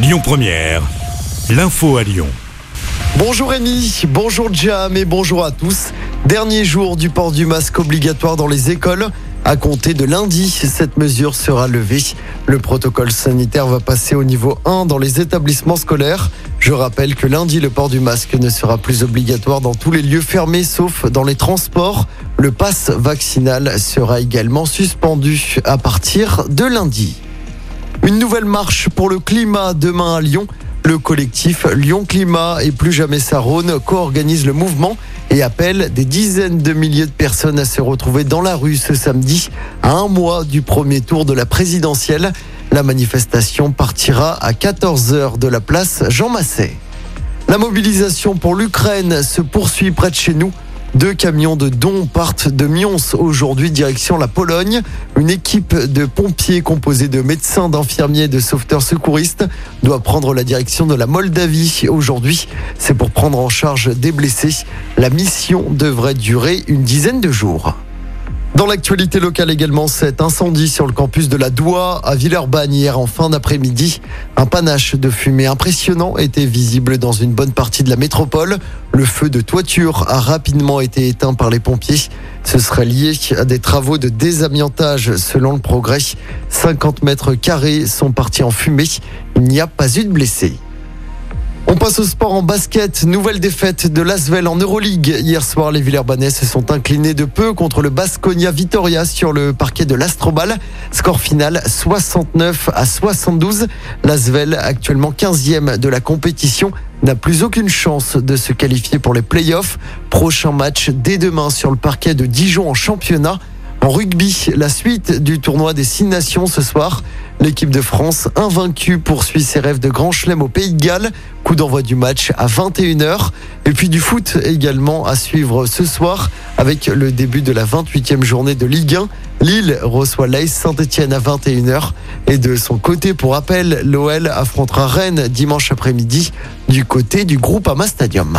Lyon Première, l'info à Lyon. Bonjour Rémi, bonjour Jam et bonjour à tous. Dernier jour du port du masque obligatoire dans les écoles. À compter de lundi, cette mesure sera levée. Le protocole sanitaire va passer au niveau 1 dans les établissements scolaires. Je rappelle que lundi, le port du masque ne sera plus obligatoire dans tous les lieux fermés sauf dans les transports. Le pass vaccinal sera également suspendu à partir de lundi. Une nouvelle marche pour le climat demain à Lyon. Le collectif Lyon Climat et Plus Jamais Sarone co-organise le mouvement et appelle des dizaines de milliers de personnes à se retrouver dans la rue ce samedi, à un mois du premier tour de la présidentielle. La manifestation partira à 14h de la place Jean Massé. La mobilisation pour l'Ukraine se poursuit près de chez nous. Deux camions de dons partent de Mions aujourd'hui direction la Pologne. Une équipe de pompiers composée de médecins, d'infirmiers de sauveteurs secouristes doit prendre la direction de la Moldavie aujourd'hui. C'est pour prendre en charge des blessés. La mission devrait durer une dizaine de jours. Dans l'actualité locale également, cet incendie sur le campus de la Doua à Villeurbanne hier en fin d'après-midi. Un panache de fumée impressionnant était visible dans une bonne partie de la métropole. Le feu de toiture a rapidement été éteint par les pompiers. Ce serait lié à des travaux de désamiantage selon le progrès. 50 mètres carrés sont partis en fumée. Il n'y a pas eu de blessés. On passe au sport en basket. Nouvelle défaite de l'Asvel en Euroleague. Hier soir, les Villeurbanais se sont inclinés de peu contre le Basconia Vitoria sur le parquet de l'Astrobal. Score final 69 à 72. L'Asvel, actuellement 15e de la compétition, n'a plus aucune chance de se qualifier pour les playoffs. Prochain match dès demain sur le parquet de Dijon en championnat. En rugby, la suite du tournoi des Six Nations ce soir. L'équipe de France, invaincue, poursuit ses rêves de grand chelem au Pays de Galles. Coup d'envoi du match à 21h. Et puis du foot également à suivre ce soir avec le début de la 28e journée de Ligue 1. Lille reçoit l'AS Saint-Etienne à 21h. Et de son côté, pour rappel, l'OL affrontera Rennes dimanche après-midi du côté du groupe Ama Stadium.